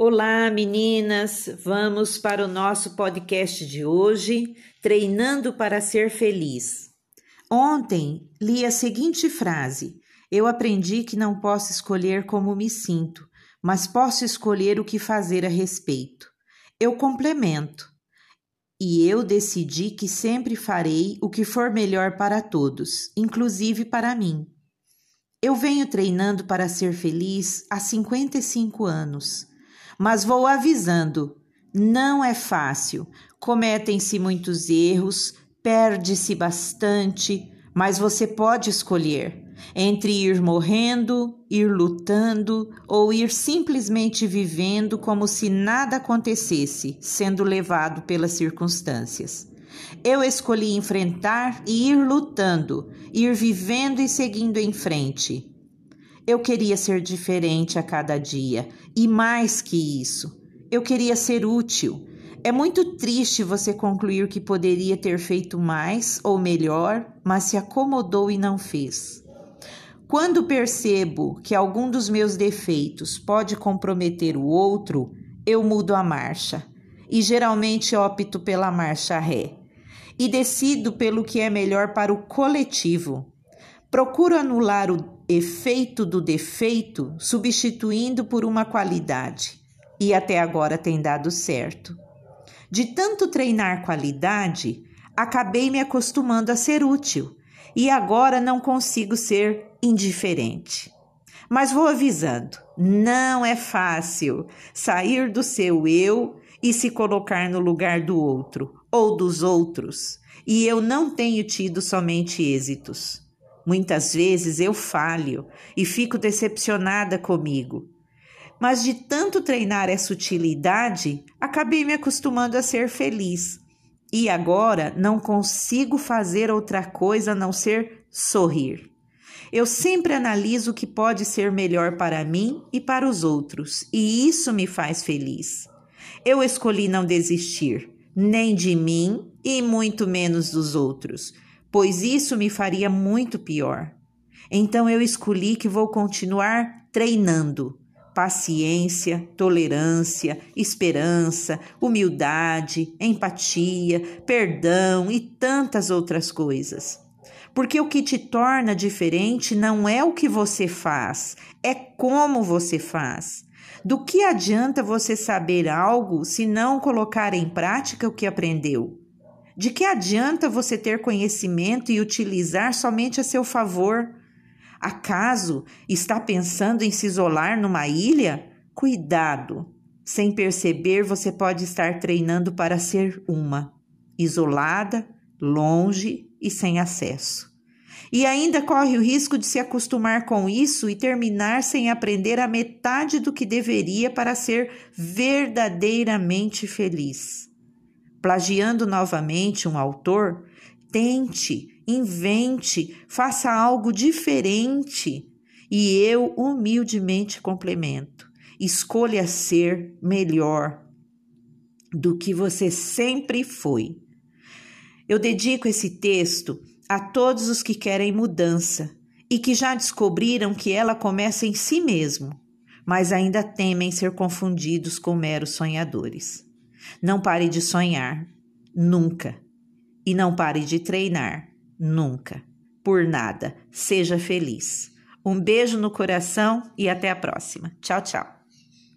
Olá, meninas! Vamos para o nosso podcast de hoje, Treinando para Ser Feliz. Ontem li a seguinte frase: Eu aprendi que não posso escolher como me sinto, mas posso escolher o que fazer a respeito. Eu complemento. E eu decidi que sempre farei o que for melhor para todos, inclusive para mim. Eu venho treinando para ser feliz há 55 anos mas vou avisando: não é fácil. Cometem-se muitos erros, perde-se bastante, mas você pode escolher entre ir morrendo, ir lutando ou ir simplesmente vivendo como se nada acontecesse, sendo levado pelas circunstâncias. Eu escolhi enfrentar e ir lutando, ir vivendo e seguindo em frente. Eu queria ser diferente a cada dia e mais que isso, eu queria ser útil. É muito triste você concluir que poderia ter feito mais ou melhor, mas se acomodou e não fez. Quando percebo que algum dos meus defeitos pode comprometer o outro, eu mudo a marcha e geralmente opto pela marcha ré e decido pelo que é melhor para o coletivo. Procuro anular o efeito do defeito, substituindo por uma qualidade, e até agora tem dado certo. De tanto treinar qualidade, acabei me acostumando a ser útil e agora não consigo ser indiferente. Mas vou avisando: não é fácil sair do seu eu e se colocar no lugar do outro ou dos outros, e eu não tenho tido somente êxitos. Muitas vezes eu falho e fico decepcionada comigo. Mas de tanto treinar essa utilidade, acabei me acostumando a ser feliz. E agora não consigo fazer outra coisa a não ser sorrir. Eu sempre analiso o que pode ser melhor para mim e para os outros, e isso me faz feliz. Eu escolhi não desistir, nem de mim e muito menos dos outros pois isso me faria muito pior. Então eu escolhi que vou continuar treinando paciência, tolerância, esperança, humildade, empatia, perdão e tantas outras coisas. Porque o que te torna diferente não é o que você faz, é como você faz. Do que adianta você saber algo se não colocar em prática o que aprendeu? De que adianta você ter conhecimento e utilizar somente a seu favor? Acaso está pensando em se isolar numa ilha? Cuidado! Sem perceber, você pode estar treinando para ser uma, isolada, longe e sem acesso. E ainda corre o risco de se acostumar com isso e terminar sem aprender a metade do que deveria para ser verdadeiramente feliz plagiando novamente um autor, tente, invente, faça algo diferente. E eu humildemente complemento: escolha ser melhor do que você sempre foi. Eu dedico esse texto a todos os que querem mudança e que já descobriram que ela começa em si mesmo, mas ainda temem ser confundidos com meros sonhadores. Não pare de sonhar, nunca. E não pare de treinar, nunca. Por nada. Seja feliz. Um beijo no coração e até a próxima. Tchau, tchau.